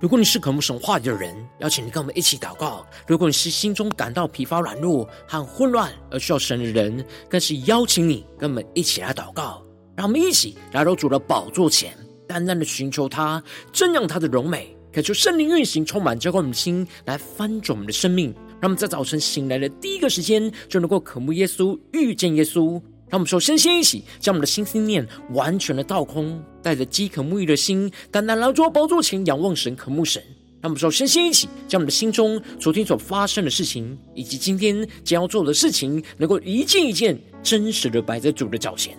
如果你是渴慕神话语的人，邀请你跟我们一起祷告；如果你是心中感到疲乏、软弱和混乱而需要神的人，更是邀请你跟我们一起来祷告。让我们一起来到主的宝座前，单单的寻求他，瞻仰他的荣美，渴求圣灵运行，充满浇灌我们的心，来翻转我们的生命。让我们在早晨醒来的第一个时间，就能够渴慕耶稣，遇见耶稣。让我们首先先一起将我们的心思念完全的倒空，带着饥渴沐浴的心，单单来到宝座前仰望神、渴慕神。让我们首先先一起将我们的心中昨天所发生的事情，以及今天将要做的事情，能够一件一件真实的摆在主的脚前，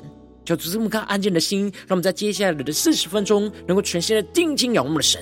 就这么看安静的心，让我们在接下来的四十分钟，能够全心的定睛仰望的神。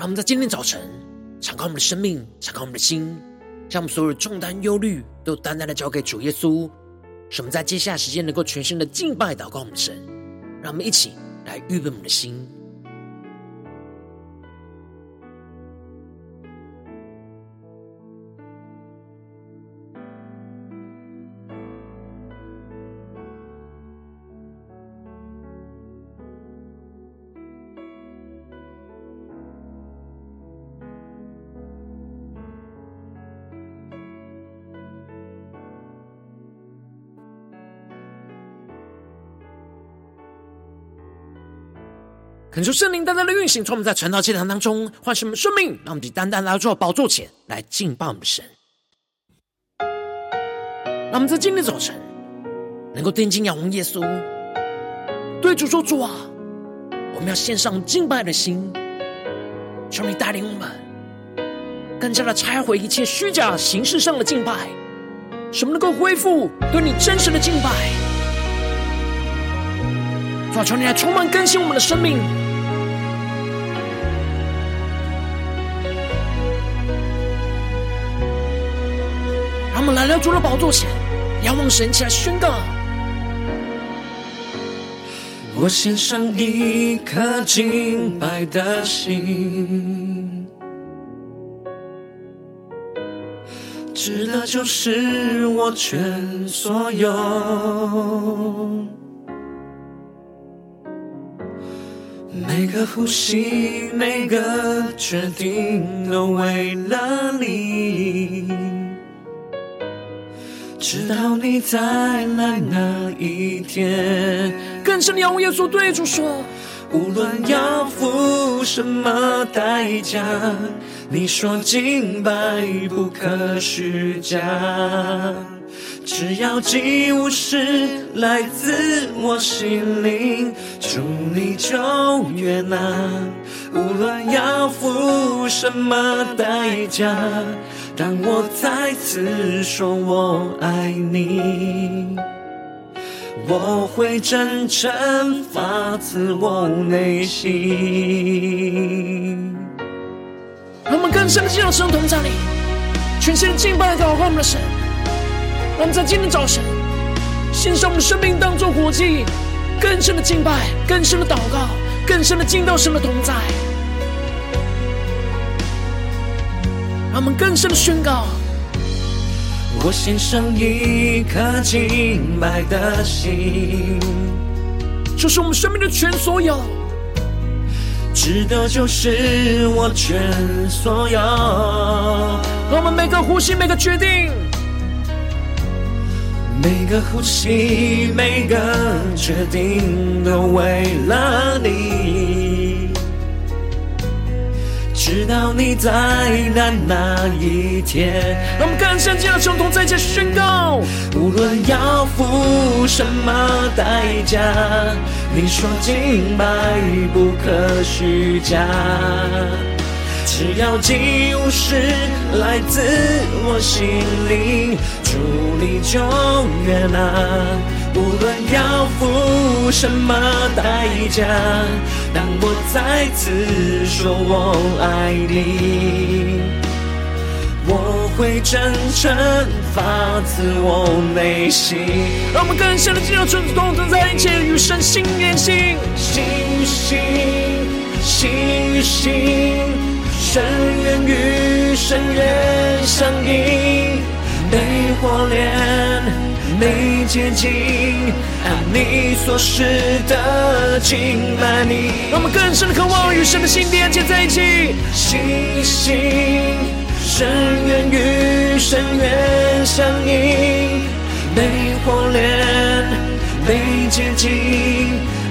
让我们在今天早晨敞开我们的生命，敞开我们的心，将我们所有的重担、忧虑都单单的交给主耶稣。使我们在接下来时间能够全心的敬拜、祷告我们的神。让我们一起来预备我们的心。恳求圣灵单单的运行，从我们在传道祭坛当中唤醒我们生命，让我们以单单来到宝座前来敬拜我们的神。让我们在今天早晨能够定睛仰望耶稣，对主说：“主啊，我们要献上敬拜的心，求你带领我们，更加的拆毁一切虚假形式上的敬拜，使我们能够恢复对你真实的敬拜。”主啊，求你来充满更新我们的生命。们来到主的宝座前，仰望神起来宣告：我献上一颗敬拜的心，值得就是我全所有。每个呼吸，每个决定，都为了你。直到你再来那一天，更深的仰望耶稣，对主说：无论要付什么代价，你说敬拜不可虚假。只要祭物是来自我心灵，主你就悦纳。无论要付什么代价，当我再次说我爱你，我会真诚发自我内心。让我们更深的进入神同在里，全心敬拜祷告我们的神。让我们在今天早晨献上我们生命当作活祭，更深的敬拜，更深的祷告，更深的进到神的同在。让我们更深的宣告：我献上一颗敬拜的心，这是我们生命的全所有，值得就是我全所有。让我们每个呼吸，每个决定。每个呼吸，每个决定，都为了你。直到你再来那一天。让我们更深进入众同在一起宣告，无论要付什么代价，你说敬拜不可虚假。只要祭物是来自我心里，主你就悦纳。无论要付什么代价，当我再次说我爱你，我会真诚发自我内心。让我们更深的进入主同在一起，与神心连心，心与心，心与心，深渊与深渊相映，被火炼。没接近，按你所示的敬拜你。让我们更深的渴望与神的心连接在一起，心与心，深渊与深渊相映，被火炼，被接近，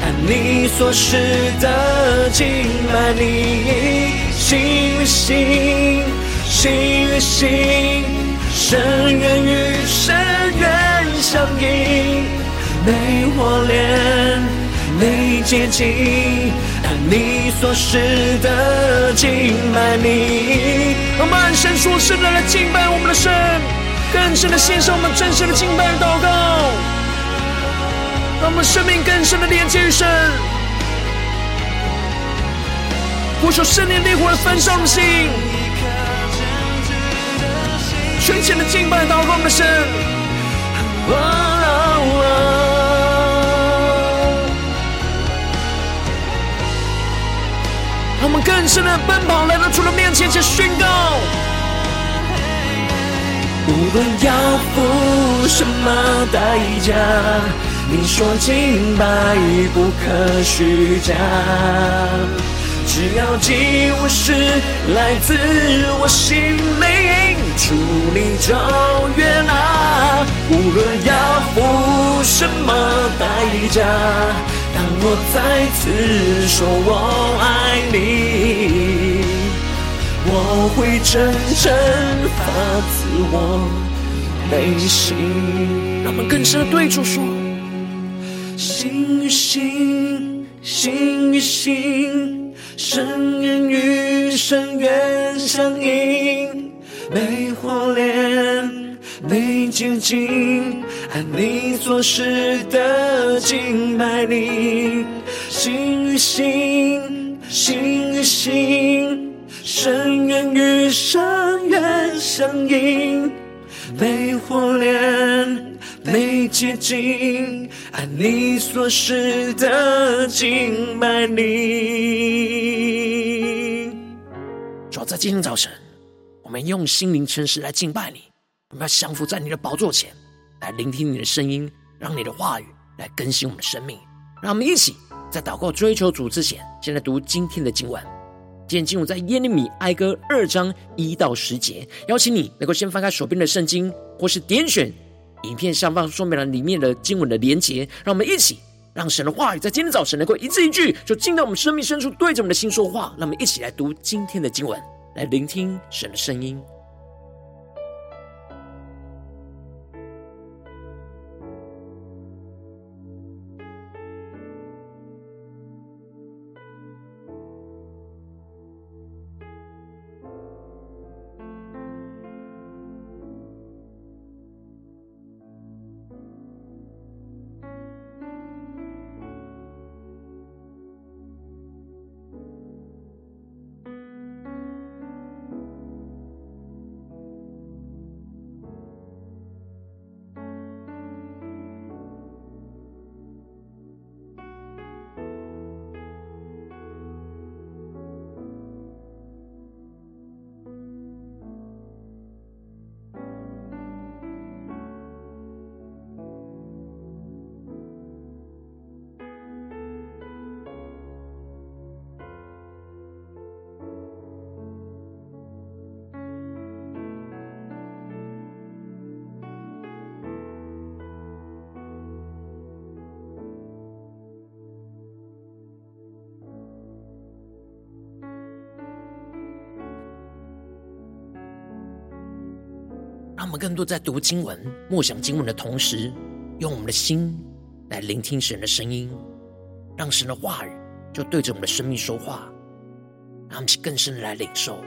按你所示的敬拜你。心与心，心与心，深渊与深渊。相应，被火炼，被洁净，按你所示的敬拜你。让我们按神所示的来敬拜我们的神，更深的献上我们真实的敬拜祷告，让我们生命更深的连接于神，呼求圣灵烈火的焚烧的心，全心的敬拜祷告我们的神。哦哦，让我们更深的奔跑，来到主的面前，去宣告。无论要付什么代价，你说清白不可虚假。只要几乎是来自我心灵，主你就悦纳。无论要付什么代价，当我再次说我爱你，我会真正发自我内心。让我们更深的对主说：心与心，心与心。深渊与深渊相映，被火炼，被洁净，按你所示的敬拜你。心与心，心与心，深渊与深渊相映，被火炼。被接近，按你所示的敬拜你。主要在今天早晨，我们用心灵诚实来敬拜你。我们要降服在你的宝座前，来聆听你的声音，让你的话语来更新我们的生命。让我们一起在祷告追求主之前，先来读今天的经文。今天经文在耶利米哀歌二章一到十节。邀请你能够先翻开手边的圣经，或是点选。影片上方说明了里面的经文的连结，让我们一起让神的话语在今天早晨能够一字一句，就进到我们生命深处，对着我们的心说话。让我们一起来读今天的经文，来聆听神的声音。我们更多在读经文、默想经文的同时，用我们的心来聆听神的声音，让神的话语就对着我们的生命说话，让我们更深的来领受。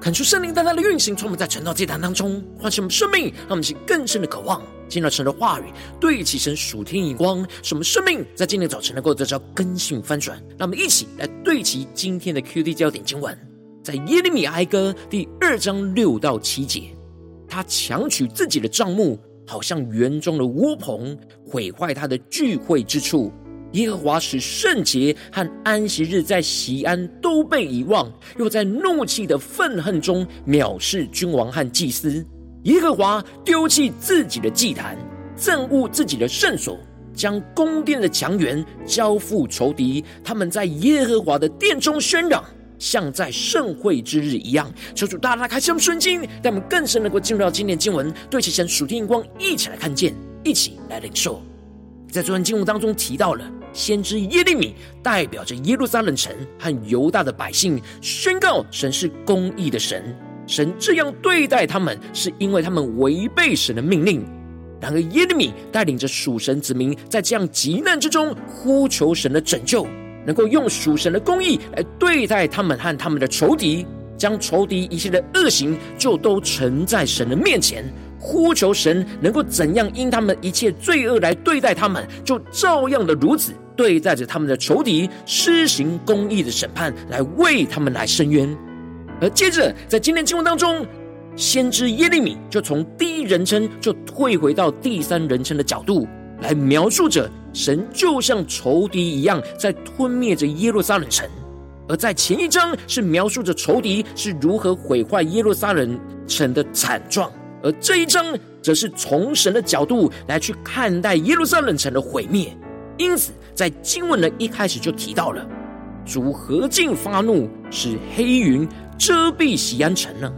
恳求圣灵带来的运行，从我们在晨祷祭坛当中唤醒我们生命，让我们起更深的渴望，进入神的话语，对齐神属天眼光，使我们生命在今天早晨能够得到更新翻转。让我们一起来对齐今天的 QD 焦点经文，在耶利米哀歌第二章六到七节，他强取自己的帐幕，好像园中的窝棚，毁坏他的聚会之处。耶和华使圣洁和安息日在西安都被遗忘，又在怒气的愤恨中藐视君王和祭司。耶和华丢弃自己的祭坛，憎恶自己的圣所，将宫殿的墙垣交付仇敌。他们在耶和华的殿中喧嚷，像在盛会之日一样。求主大大开启我们顺经，让我们更深能够进入到今天经文，对其神属天眼光，一起来看见，一起来领受。在昨天经文当中提到了。先知耶利米代表着耶路撒冷城和犹大的百姓，宣告神是公义的神。神这样对待他们，是因为他们违背神的命令。然而，耶利米带领着属神子民，在这样急难之中呼求神的拯救，能够用属神的公义来对待他们和他们的仇敌，将仇敌一切的恶行就都呈在神的面前。呼求神能够怎样因他们一切罪恶来对待他们，就照样的如此对待着他们的仇敌，施行公义的审判，来为他们来伸冤。而接着在今天经文当中，先知耶利米就从第一人称就退回到第三人称的角度来描述着神就像仇敌一样在吞灭着耶路撒冷城，而在前一章是描述着仇敌是如何毁坏耶路撒冷城的惨状。而这一章则是从神的角度来去看待耶路撒冷城的毁灭，因此在经文的一开始就提到了主何竟发怒，使黑云遮蔽锡安城呢？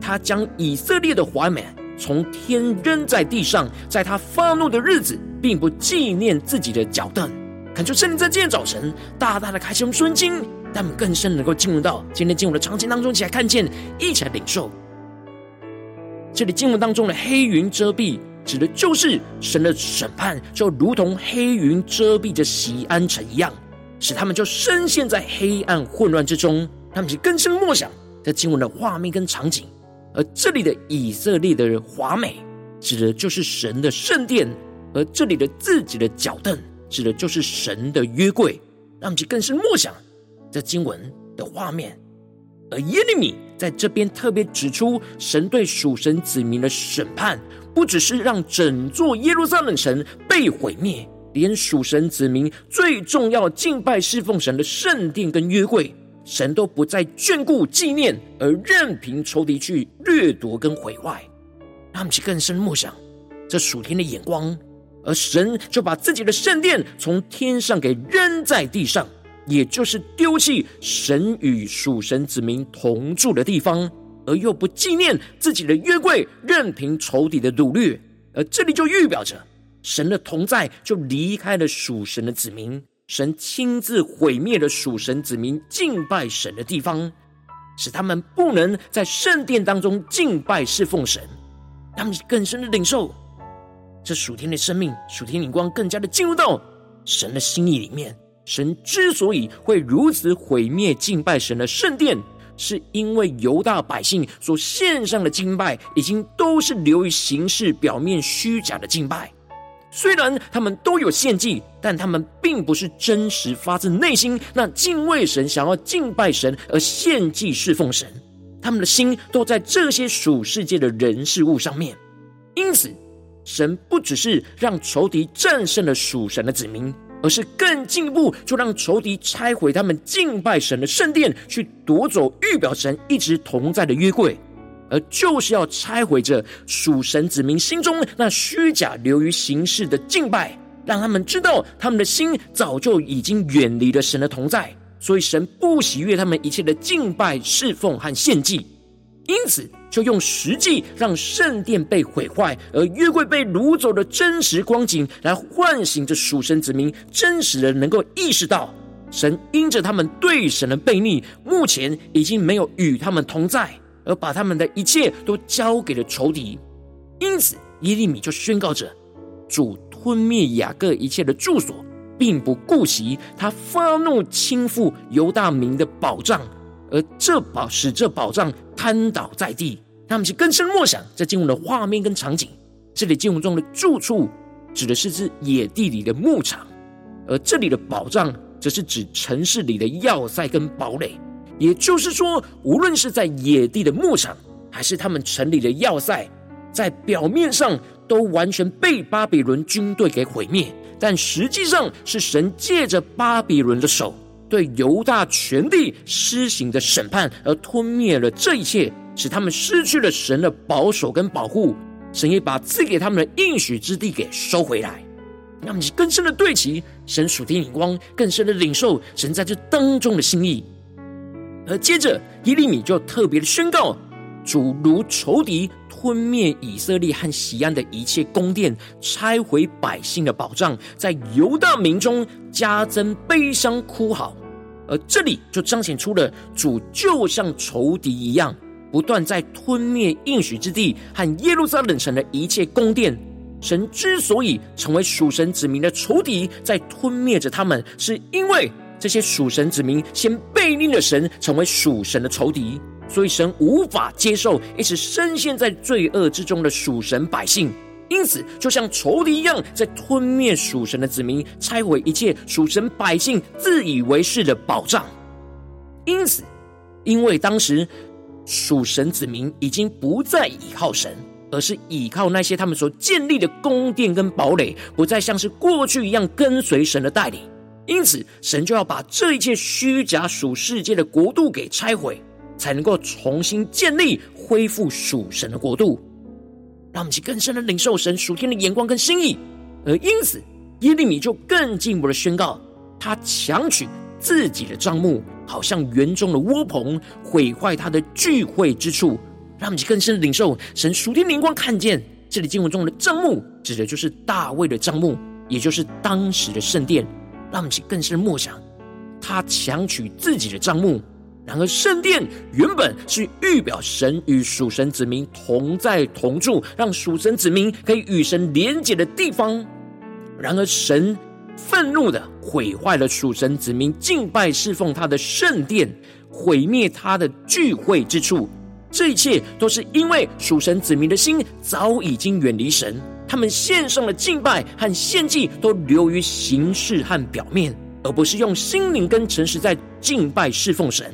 他将以色列的华美从天扔在地上，在他发怒的日子，并不纪念自己的脚凳。恳求圣灵在今天早晨大大的开启我们顺经，让我们更深能够进入到今天进入的场景当中，一起来看见，一起来领受。这里经文当中的黑云遮蔽，指的就是神的审判，就如同黑云遮蔽着锡安城一样，使他们就深陷在黑暗混乱之中。他们是更深默想在经文的画面跟场景，而这里的以色列的华美，指的就是神的圣殿；而这里的自己的脚凳，指的就是神的约柜。让我们去更深默想这经文的画面。而耶利米在这边特别指出，神对属神子民的审判，不只是让整座耶路撒冷城被毁灭，连属神子民最重要敬拜侍奉神的圣殿跟约柜，神都不再眷顾纪念，而任凭仇敌去掠夺跟毁坏。他们去更深默想这属天的眼光，而神就把自己的圣殿从天上给扔在地上。也就是丢弃神与属神子民同住的地方，而又不纪念自己的约柜，任凭仇敌的掳掠。而这里就预表着神的同在就离开了属神的子民，神亲自毁灭了属神子民敬拜神的地方，使他们不能在圣殿当中敬拜侍奉神。他们更深的领受这属天的生命，属天灵光更加的进入到神的心意里面。神之所以会如此毁灭敬拜神的圣殿，是因为犹大百姓所献上的敬拜，已经都是流于形式、表面虚假的敬拜。虽然他们都有献祭，但他们并不是真实发自内心那敬畏神、想要敬拜神而献祭侍奉神。他们的心都在这些属世界的人事物上面。因此，神不只是让仇敌战胜了属神的子民，而是更进一步，就让仇敌拆毁他们敬拜神的圣殿，去夺走预表神一直同在的约柜。而就是要拆毁这属神子民心中那虚假流于形式的敬拜，让他们知道他们的心早就已经远离了神的同在，所以神不喜悦他们一切的敬拜、侍奉和献祭，因此就用实际让圣殿被毁坏，而约柜被掳走的真实光景，来唤醒着属神子民真实的能够意识到，神因着他们对神的悖逆，目前已经没有与他们同在。而把他们的一切都交给了仇敌，因此耶利米就宣告着：主吞灭雅各一切的住所，并不顾惜他发怒倾覆犹大民的保障，而这宝使这宝藏瘫倒在地。他们是更深默想这经文的画面跟场景。这里经文中的住处指的是指野地里的牧场，而这里的宝藏则是指城市里的要塞跟堡垒。也就是说，无论是在野地的牧场，还是他们城里的要塞，在表面上都完全被巴比伦军队给毁灭，但实际上是神借着巴比伦的手对犹大全地施行的审判，而吞灭了这一切，使他们失去了神的保守跟保护。神也把赐给他们的应许之地给收回来。让你更深的对齐神属天眼光，更深的领受神在这当中的心意。而接着，耶利米就特别的宣告：主如仇敌吞灭以色列和西安的一切宫殿，拆毁百姓的保障，在犹大民中加增悲伤哭嚎。而这里就彰显出了主就像仇敌一样，不断在吞灭应许之地和耶路撒冷城的一切宫殿。神之所以成为属神子民的仇敌，在吞灭着他们，是因为。这些属神子民先背逆了神，成为属神的仇敌，所以神无法接受一直深陷在罪恶之中的属神百姓，因此就像仇敌一样，在吞灭属神的子民，拆毁一切属神百姓自以为是的保障。因此，因为当时属神子民已经不再倚靠神，而是倚靠那些他们所建立的宫殿跟堡垒，不再像是过去一样跟随神的带领。因此，神就要把这一切虚假属世界的国度给拆毁，才能够重新建立、恢复属神的国度。让我们去更深的领受神属天的眼光跟心意。而因此，耶利米就更进一步的宣告：他强取自己的帐幕，好像园中的窝棚，毁坏他的聚会之处。让我们去更深的领受神属天的眼光，看见这里经文中的帐幕，指的就是大卫的帐幕，也就是当时的圣殿。让我们更深的默想，他强取自己的帐幕。然而，圣殿原本是预表神与属神子民同在同住，让属神子民可以与神连结的地方。然而，神愤怒的毁坏了属神子民敬拜侍奉他的圣殿，毁灭他的聚会之处。这一切都是因为属神子民的心早已经远离神。他们献上的敬拜和献祭都流于形式和表面，而不是用心灵跟诚实在敬拜侍奉神。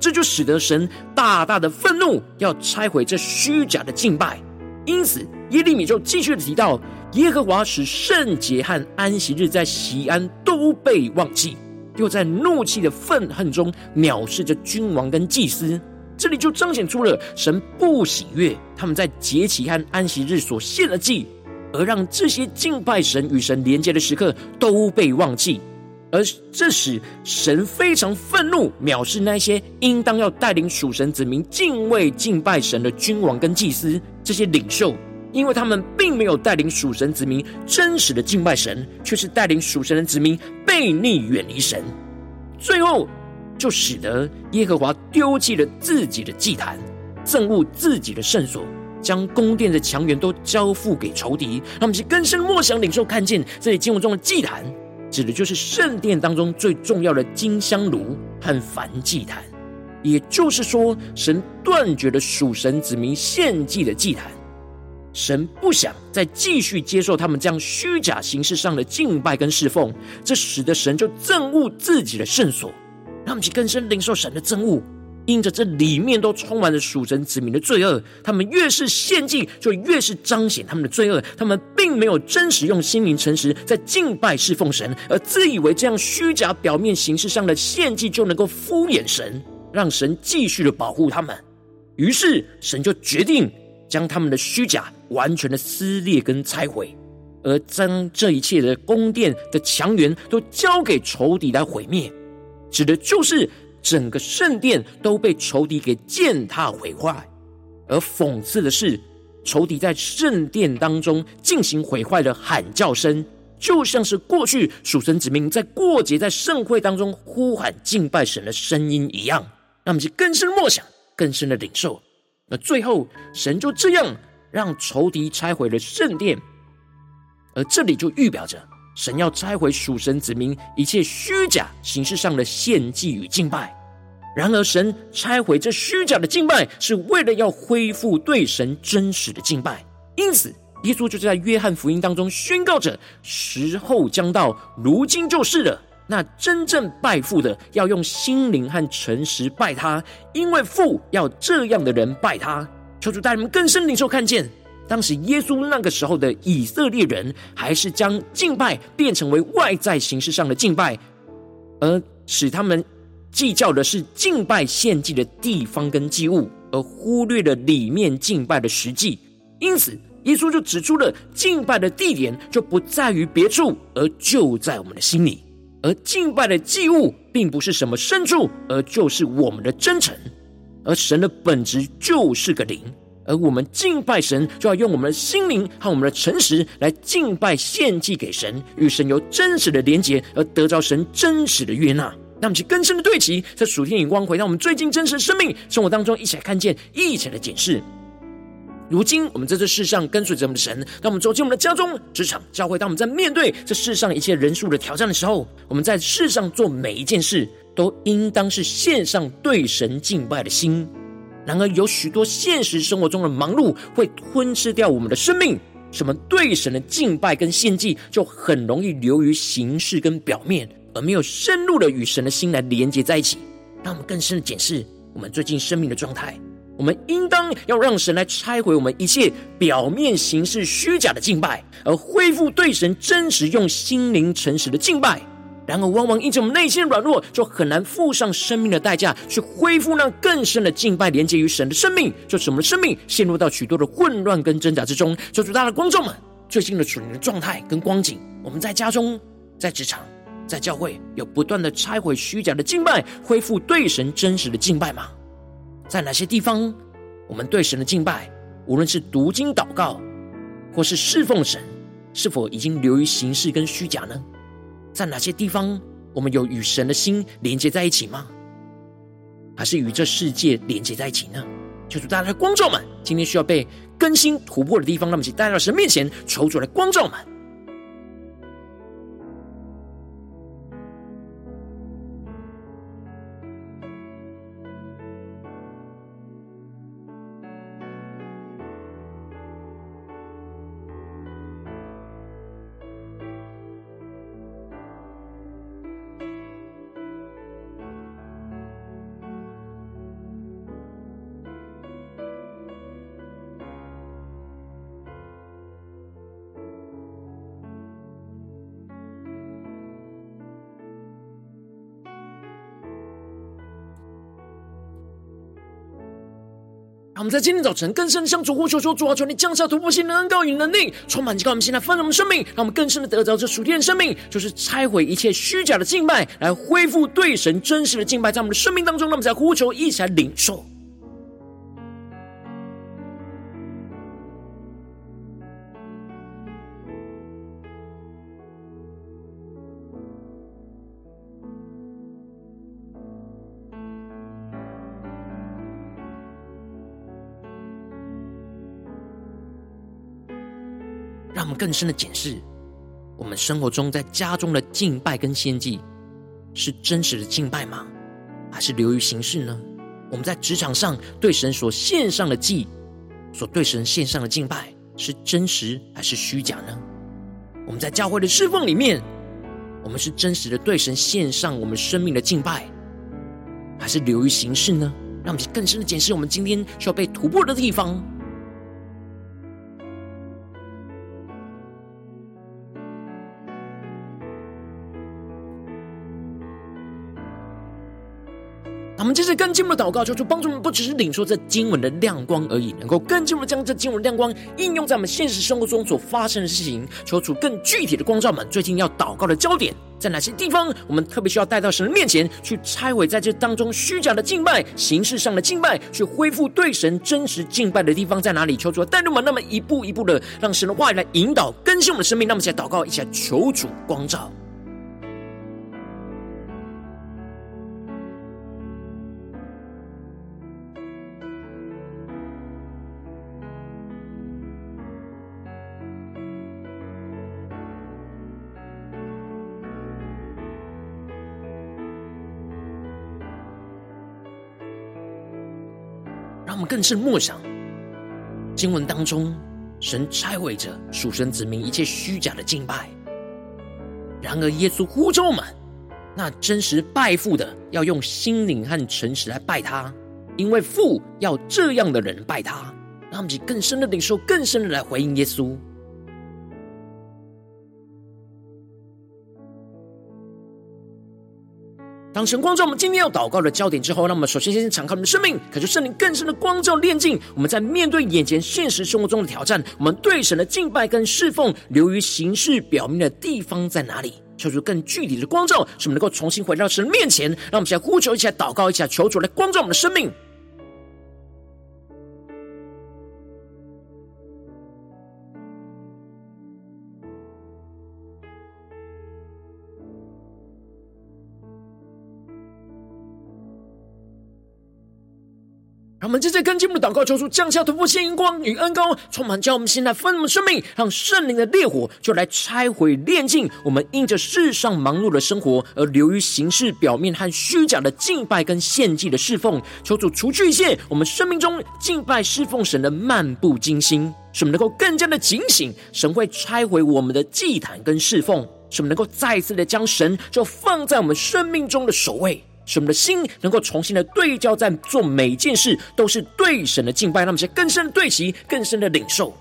这就使得神大大的愤怒，要拆毁这虚假的敬拜。因此，耶利米就继续的提到，耶和华使圣节和安息日在西安都被忘记，又在怒气的愤恨中藐视着君王跟祭司。这里就彰显出了神不喜悦他们在节期和安息日所献的祭。而让这些敬拜神与神连接的时刻都被忘记，而这使神非常愤怒，藐视那些应当要带领属神子民敬畏敬拜神的君王跟祭司这些领袖，因为他们并没有带领属神子民真实的敬拜神，却是带领属神的子民背逆远离神，最后就使得耶和华丢弃了自己的祭坛，憎恶自己的圣所。将宫殿的墙垣都交付给仇敌，让我们是更深默想领受看见这里经文中的祭坛，指的就是圣殿当中最重要的金香炉和燔祭坛。也就是说，神断绝了属神子民献祭的祭坛。神不想再继续接受他们这样虚假形式上的敬拜跟侍奉，这使得神就憎恶自己的圣所，让他们去更深领受神的憎恶。因着这里面都充满了属神子民的罪恶，他们越是献祭，就越是彰显他们的罪恶。他们并没有真实用心灵诚实在敬拜侍奉神，而自以为这样虚假表面形式上的献祭就能够敷衍神，让神继续的保护他们。于是神就决定将他们的虚假完全的撕裂跟拆毁，而将这一切的宫殿的墙垣都交给仇敌来毁灭，指的就是。整个圣殿都被仇敌给践踏毁坏，而讽刺的是，仇敌在圣殿当中进行毁坏的喊叫声，就像是过去属神子民在过节、在盛会当中呼喊敬拜神的声音一样。那么，就更深默想、更深的领受。那最后，神就这样让仇敌拆毁了圣殿，而这里就预表着。神要拆毁属神子民一切虚假形式上的献祭与敬拜，然而神拆毁这虚假的敬拜，是为了要恢复对神真实的敬拜。因此，耶稣就在约翰福音当中宣告着：时候将到，如今就是了。那真正拜父的，要用心灵和诚实拜他，因为父要这样的人拜他。求主带你们更深领受看见。当时耶稣那个时候的以色列人，还是将敬拜变成为外在形式上的敬拜，而使他们计较的是敬拜献祭的地方跟祭物，而忽略了里面敬拜的实际。因此，耶稣就指出了敬拜的地点就不在于别处，而就在我们的心里。而敬拜的祭物并不是什么牲畜，而就是我们的真诚。而神的本质就是个灵。而我们敬拜神，就要用我们的心灵和我们的诚实来敬拜献祭给神，与神有真实的连结，而得着神真实的悦纳。让我们去更深的对齐，在属天眼光回到我们最近真实的生命生活当中，一起来看见，一起来检视。如今我们在这世上跟随着我们的神，当我们走进我们的家中、职场、教会，当我们在面对这世上一切人数的挑战的时候，我们在世上做每一件事，都应当是献上对神敬拜的心。然而，有许多现实生活中的忙碌会吞噬掉我们的生命。什么对神的敬拜跟献祭，就很容易流于形式跟表面，而没有深入的与神的心来连接在一起。让我们更深的检视我们最近生命的状态。我们应当要让神来拆毁我们一切表面形式虚假的敬拜，而恢复对神真实用心灵诚实的敬拜。然而，往往因着我们内心软弱，就很难付上生命的代价，去恢复那更深的敬拜，连接于神的生命，就使我们的生命陷入到许多的混乱跟挣扎之中。求主，大的观众们，最近的属灵的状态跟光景，我们在家中、在职场、在教会，有不断的拆毁虚假的敬拜，恢复对神真实的敬拜吗？在哪些地方，我们对神的敬拜，无论是读经祷告，或是侍奉神，是否已经流于形式跟虚假呢？在哪些地方，我们有与神的心连接在一起吗？还是与这世界连接在一起呢？求主大家的光照们，今天需要被更新突破的地方，那么请带到神面前，求主来光照们。我们在今天早晨更深向主呼求说：主啊，求你降下突破性的恩膏与能力，充满，叫我们现在丰盛的生命，让我们更深的得到这属天的生命，就是拆毁一切虚假的敬拜，来恢复对神真实的敬拜，在我们的生命当中。让我们在呼求，一起来领受。更深的检视，我们生活中在家中的敬拜跟献祭，是真实的敬拜吗？还是流于形式呢？我们在职场上对神所献上的祭，所对神献上的敬拜，是真实还是虚假呢？我们在教会的侍奉里面，我们是真实的对神献上我们生命的敬拜，还是流于形式呢？让我们更深的检视我们今天需要被突破的地方。我们接着更进一步的祷告，求主帮助我们，不只是领受这经文的亮光而已，能够更进一步将这经文亮光应用在我们现实生活中所发生的事情。求主更具体的光照我们，最近要祷告的焦点在哪些地方？我们特别需要带到神的面前去拆毁在这当中虚假的敬拜、形式上的敬拜，去恢复对神真实敬拜的地方在哪里？求主带领我们，那么一步一步的让神的话语来引导更新我们的生命。那么，在祷告一下，求主光照。更是默想经文当中，神拆毁着属神子民一切虚假的敬拜。然而，耶稣呼召我们，那真实拜父的，要用心灵和诚实来拜他，因为父要这样的人拜他。让我们更深的领受，更深的来回应耶稣。当神光照我们今天要祷告的焦点之后，那我们首先先敞开我们的生命，可就圣灵更深的光照炼净。我们在面对眼前现实生活中的挑战，我们对神的敬拜跟侍奉，流于形式表面的地方在哪里？求主更具体的光照，使我们能够重新回到神面前。让我们现在呼求一下，祷告一下，求主来光照我们的生命。让我们接着跟进我们的祷告，求主降下突破性眼光与恩膏，充满将我们现在分我们生命，让圣灵的烈火就来拆毁炼净我们因着世上忙碌的生活而流于形式表面和虚假的敬拜跟献祭的侍奉。求主除去一切我们生命中敬拜侍奉神的漫不经心，使我们能够更加的警醒，神会拆毁我们的祭坛跟侍奉，使我们能够再次的将神就放在我们生命中的首位。使我们的心能够重新的对焦，在做每件事都是对神的敬拜，让我们更深的对齐，更深的领受。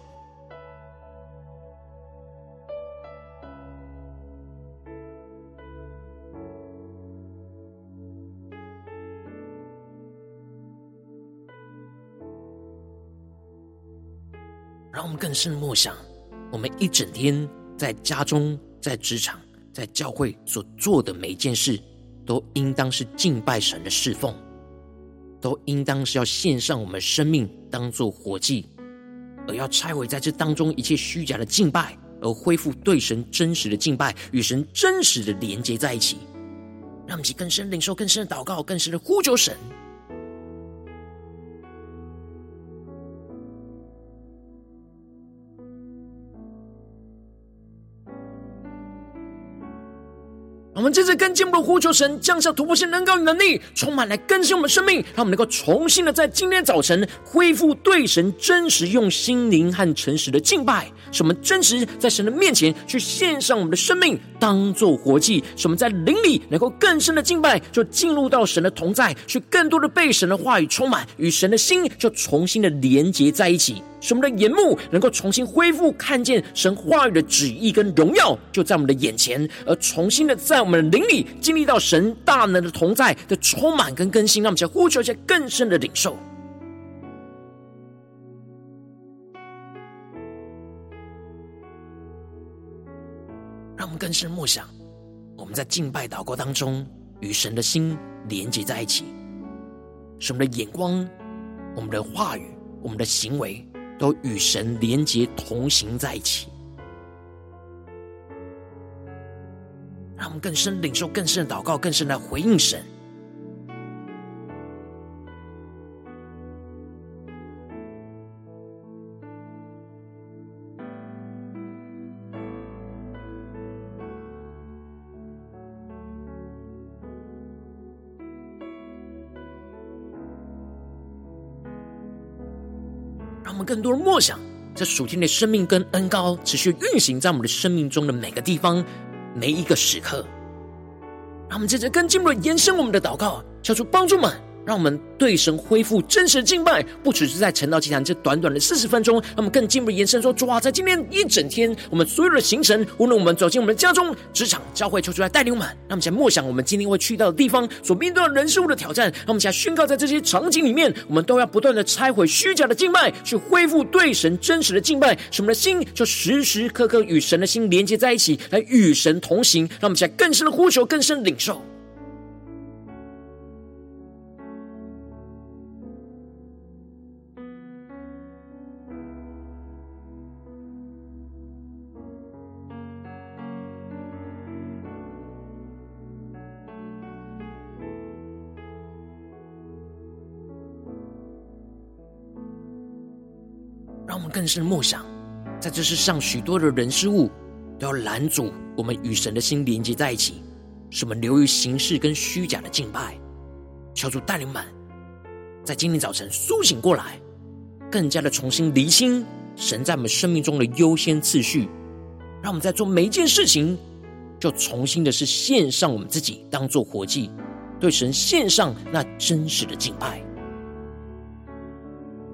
让我们更深的默想，我们一整天在家中、在职场、在教会所做的每一件事。都应当是敬拜神的侍奉，都应当是要献上我们生命当做活祭，而要拆毁在这当中一切虚假的敬拜，而恢复对神真实的敬拜，与神真实的连接在一起，让其更深领受、更深的祷告、更深的呼求神。我们接着更进一步的呼求神降下突破性能高与能力，充满来更新我们生命，让我们能够重新的在今天早晨恢复对神真实用心灵和诚实的敬拜，使我们真实在神的面前去献上我们的生命，当做活祭，使我们在灵里能够更深的敬拜，就进入到神的同在，去更多的被神的话语充满，与神的心就重新的连结在一起。使我们的眼目能够重新恢复，看见神话语的旨意跟荣耀就在我们的眼前，而重新的在我们的灵里经历到神大能的同在的充满跟更新，让我们再呼求一些更深的领受，让我们更深默想，我们在敬拜祷告当中与神的心连接在一起，使我们的眼光、我们的话语、我们的行为。都与神连接同行在一起，更深领受更深的祷告，更深的回应神。让我们更多的默想。这属天的生命跟恩高持续运行在我们的生命中的每个地方，每一个时刻。让我们接着更进一步的延伸我们的祷告，求主帮助们。让我们对神恢复真实的敬拜，不只是在晨祷祭坛这短短的四十分钟，让我们更进一步延伸说：主啊，在今天一整天，我们所有的行程，无论我们走进我们的家中、职场、教会，求主来带领我们。让我们先默想我们今天会去到的地方，所面对的人事物的挑战。让我们先宣告，在这些场景里面，我们都要不断的拆毁虚假的敬拜，去恢复对神真实的敬拜。使我们的心就时时刻刻与神的心连接在一起，来与神同行。让我们现在更深的呼求，更深的领受。我们更深的默想，在这世上许多的人事物都要拦阻我们与神的心连接在一起，使我们流于形式跟虚假的敬拜。求主带领们，在今天早晨苏醒过来，更加的重新厘清神在我们生命中的优先次序，让我们在做每一件事情，就重新的是献上我们自己，当做活祭，对神献上那真实的敬拜。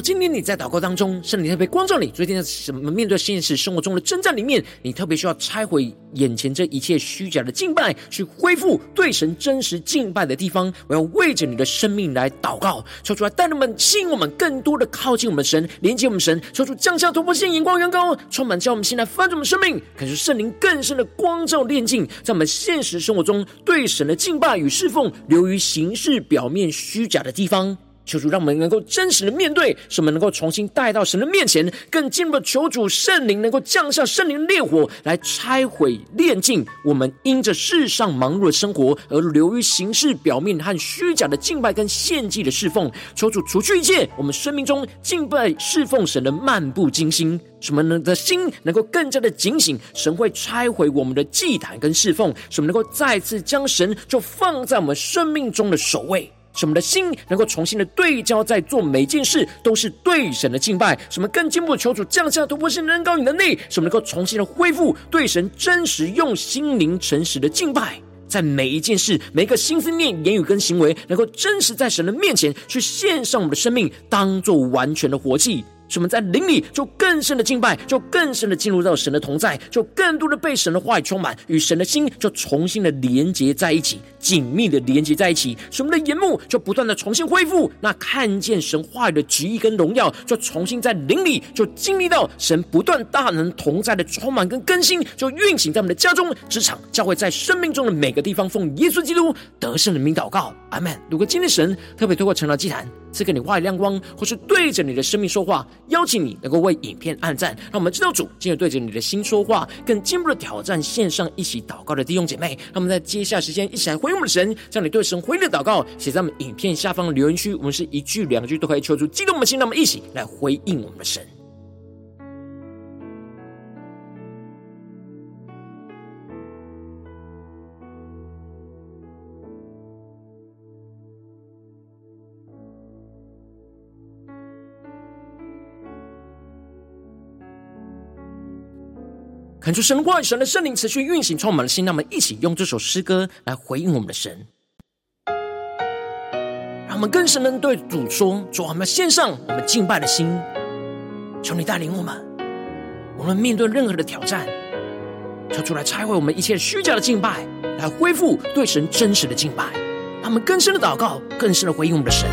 今天你在祷告当中，圣灵特别光照你，最近在什么面对现实生活中的征战里面，你特别需要拆毁眼前这一切虚假的敬拜，去恢复对神真实敬拜的地方。我要为着你的生命来祷告，求主来带领们，吸引我们更多的靠近我们神，连接我们神。求主降下突破性眼光，远高，充满叫我们心来翻转我们生命，感受圣灵更深的光照炼净，在我们现实生活中对神的敬拜与侍奉，流于形式表面虚假的地方。求主让我们能够真实的面对，使我们能够重新带到神的面前，更进一步求主圣灵能够降下圣灵的烈火来拆毁炼净我们因着世上忙碌的生活而流于形式表面和虚假的敬拜跟献祭的侍奉。求主除去一切我们生命中敬拜侍奉神的漫不经心，使我们的心能够更加的警醒，神会拆毁我们的祭坛跟侍奉，使我们能够再次将神就放在我们生命中的首位。使我们的心能够重新的对焦，在做每件事都是对神的敬拜。使我们更进步的求主降下突破性能高与能力，使我们能够重新的恢复对神真实用心灵诚实的敬拜。在每一件事、每一个心思念、言语跟行为，能够真实在神的面前去献上我们的生命，当做完全的活祭。使我们在灵里就更深的敬拜，就更深的进入到神的同在，就更多的被神的话语充满，与神的心就重新的连接在一起，紧密的连接在一起。使我们的眼目就不断的重新恢复，那看见神话语的旨意跟荣耀，就重新在灵里就经历到神不断大能同在的充满跟更新，就运行在我们的家中、职场、教会，在生命中的每个地方，奉耶稣基督得胜的名祷告，阿门。如果今天神特别透过成了祭坛赐给你话语亮光，或是对着你的生命说话，邀请你能够为影片按赞，让我们知道主今日对着你的心说话，更进一步的挑战线上一起祷告的弟兄姐妹。那我们在接下时间一起来回回应我们的神，将你对神回应的祷告写在我们影片下方的留言区。我们是一句两句都可以求出激动我们的心，让我们一起来回应我们的神。恳求神的话语、神的圣灵持续运行，充满了心。让我们一起用这首诗歌来回应我们的神，让我们更深的对主说：主，我们要献上我们敬拜的心，求你带领我们。我们面对任何的挑战，求主来拆毁我们一切虚假的敬拜，来恢复对神真实的敬拜。让我们更深的祷告，更深的回应我们的神。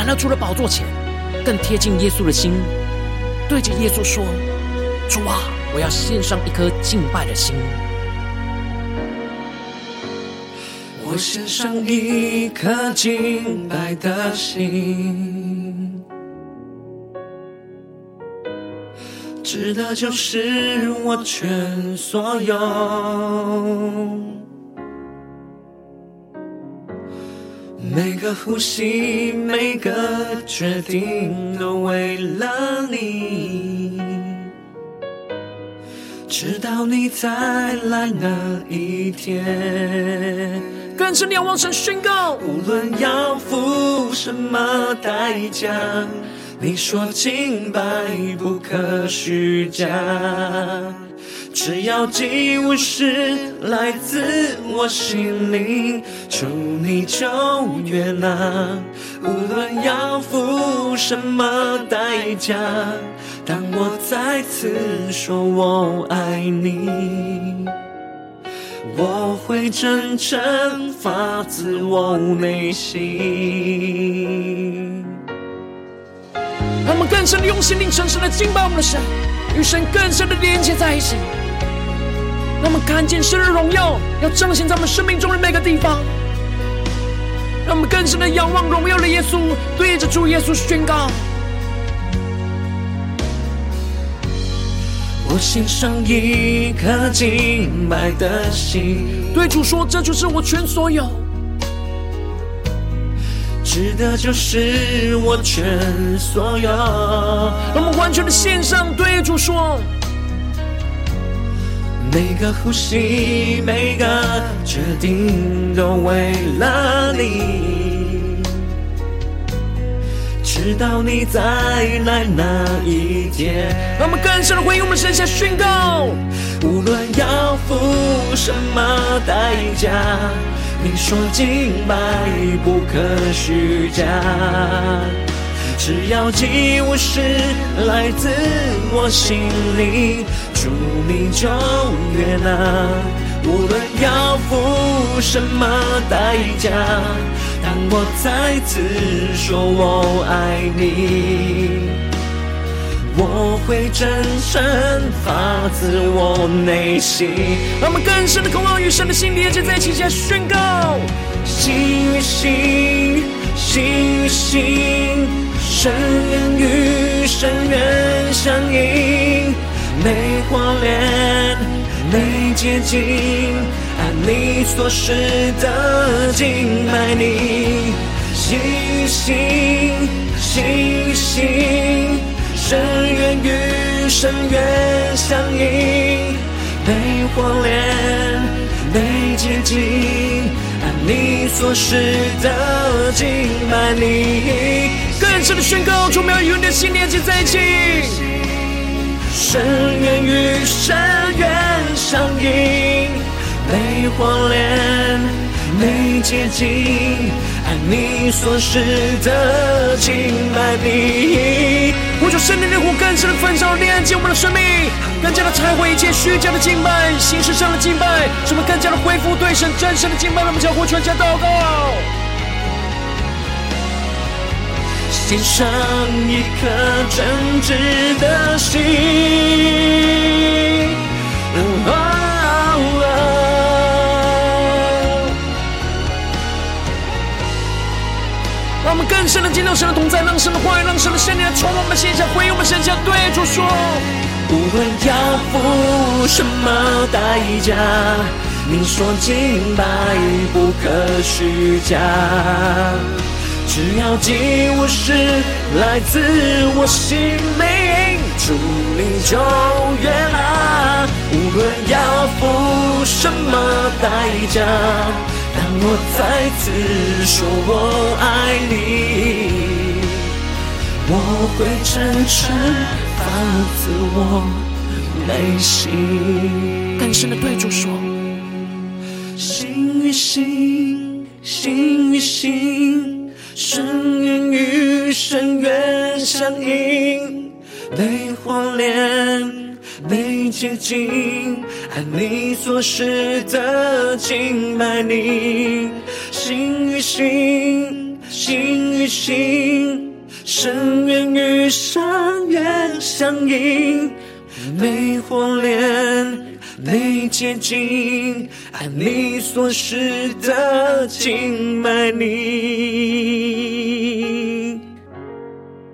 来到主的宝座前，更贴近耶稣的心，对着耶稣说：“主啊，我要献上一颗敬拜的心。我献上一颗敬拜的心，值得就是我全所有。”每个呼吸，每个决定，都为了你。直到你再来那一天，更深仰望神宣告，无论要付什么代价，你说敬拜不可虚假。只要祭物是来自我心灵，求你就悦纳。无论要付什么代价，当我再次说我爱你，我会真诚发自我内心。让我们更深的用心灵诚实的敬拜我们的神，与神更深的连接在一起。让我们看见神的荣耀，要彰显在我们生命中的每个地方。让我们更深的仰望荣耀的耶稣，对着主耶稣宣告：我献上一颗敬拜的心，对主说，这就是我全所有，指的就是我全所有。让我们完全的献上，对主说。每个呼吸，每个决定，都为了你。直到你再来那一天，让我们更深的回应我们神下宣告：无论要付什么代价，你说敬拜不可虚假。只要祭物是来自我心里，祝你就悦纳。无论要付什么代价，当我再次说我爱你，我会真诚发自我内心。让我们更深的渴望与神的心连接在一起，下宣告：心与心，心与心。深渊与深渊相映，没火炼，没结晶，按你所示的敬拜你。心与心，心与心，深渊与深渊相映，没火炼，没结晶，按你所示的敬拜你。更深的宣告，主，我们要与你的心连接在一起。深渊与深渊相映，没火炼，没捷径，按你所示的敬拜你。我求圣灵的火更深的焚烧，连接我们的生命，更加的拆毁一切虚假的敬拜，形式上的敬拜，使我们更加的恢复对神真实的敬拜。让我们将火全家祷告。献上一颗真挚的心，哦哦，让我们更深的见到神的同在，让神的话语，让神的圣灵来充满我们现在，回应我们现在，对主说，无论要付什么代价，你说敬拜不可虚假，只要祭物是来自我心灵，主你就悦纳。无论要付什么代价。当我再次说我爱你，我会真诚发自我内心。更深的对主说，心与心，心与心，深渊与深渊相映，泪或莲。没接近，按你所示的敬拜你，心与心，心与心，深渊与深渊相映，泪或莲，没接近，按你所示的敬拜你。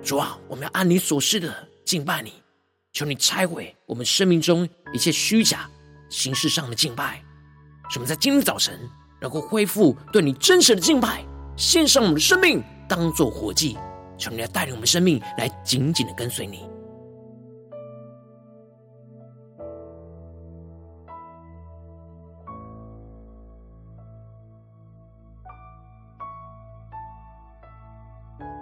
主啊，我们要按你所示的敬拜你。求你拆毁我们生命中一切虚假形式上的敬拜，使我们在今天早晨能够恢复对你真实的敬拜，献上我们的生命当做活祭。求你来带领我们生命来紧紧的跟随你。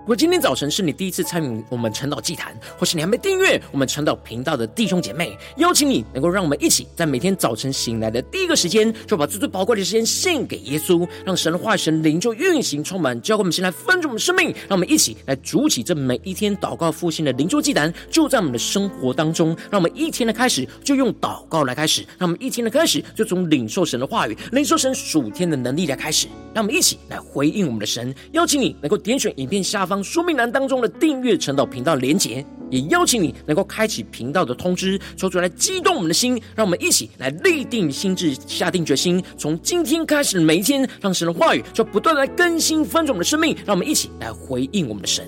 如果今天早晨是你第一次参与我们晨祷祭坛，或是你还没订阅我们晨祷频道的弟兄姐妹，邀请你能够让我们一起在每天早晨醒来的第一个时间，就把最最宝贵的时间献给耶稣，让神的话语、神灵就运行充满，教给我们先来分盛我们生命，让我们一起来筑起这每一天祷告复兴的灵修祭坛，就在我们的生活当中，让我们一天的开始就用祷告来开始，让我们一天的开始就从领受神的话语、领受神属天的能力来开始，让我们一起来回应我们的神。邀请你能够点选影片下方。说明栏当中的订阅陈导频道连结，也邀请你能够开启频道的通知，说出来激动我们的心，让我们一起来立定心智，下定决心，从今天开始每一天，让神的话语就不断来更新翻转我们的生命，让我们一起来回应我们的神。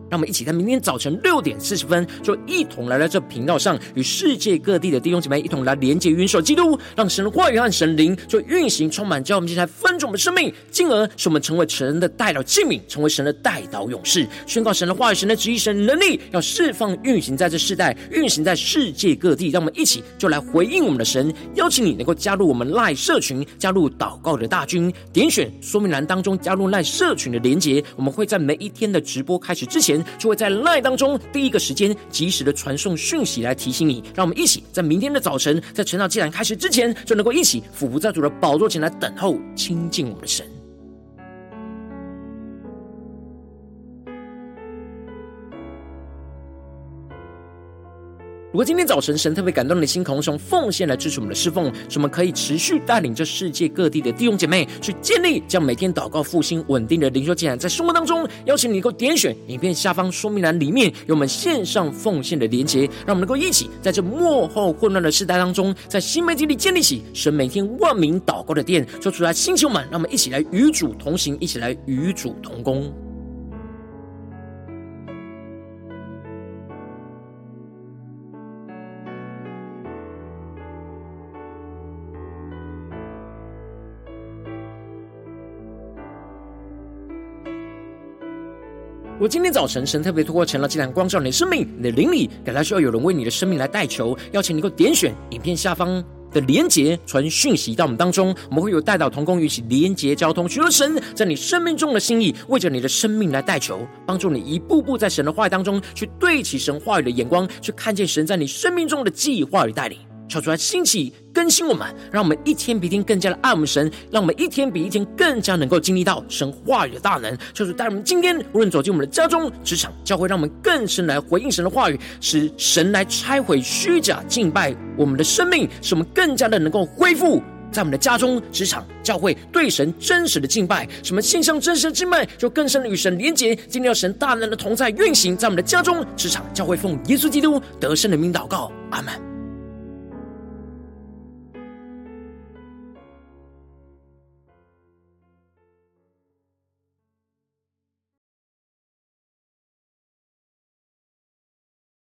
让我们一起在明天早晨六点四十分，就一同来到这频道上，与世界各地的弟兄姐妹一同来连接、元首基督，让神的话语和神灵就运行、充满，叫我们今天来分盛我们的生命，进而使我们成为神的代祷器皿，成为神的代祷勇士，宣告神的话语、神的旨意、神的能力，要释放、运行在这世代，运行在世界各地。让我们一起就来回应我们的神，邀请你能够加入我们赖社群，加入祷告的大军，点选说明栏当中加入赖社群的连结，我们会在每一天的直播开始之前，就会在 LINE 当中第一个时间及时的传送讯息来提醒你，让我们一起在明天的早晨，在晨祷祭坛开始之前，就能够一起俯伏在主的宝座前来等候亲近我们的神。如果今天早晨神特别感动你的心，渴望奉献来支持我们的侍奉，使我们可以持续带领这世界各地的弟兄姐妹去建立将每天祷告复兴稳定的灵修进展，在生活当中，邀请你能够点选影片下方说明栏里面有我们线上奉献的连结，让我们能够一起在这末后混乱的时代当中，在新媒体里建立起神每天万名祷告的殿，说出来星球们，让我们一起来与主同行，一起来与主同工。我今天早晨，神特别透过晨祷祭坛光照你的生命，你的灵里，感到需要有人为你的生命来代求。邀请你够点选影片下方的连结，传讯息到我们当中。我们会有代祷同工与其连结交通，寻求神在你生命中的心意，为着你的生命来代求，帮助你一步步在神的话语当中去对齐神话语的眼光，去看见神在你生命中的计划与带领。求主来兴起更新我们，让我们一天比一天更加的爱我们神，让我们一天比一天更加能够经历到神话语的大能。求主带我们今天无论走进我们的家中、职场、教会，让我们更深来回应神的话语，使神来拆毁虚假敬拜我们的生命，使我们更加的能够恢复在我们的家中、职场、教会，对神真实的敬拜。什么献上真实的敬拜，就更深的与神连结，经历到神大能的同在运行在我们的家中、职场、教会，奉耶稣基督得胜的名祷告，阿门。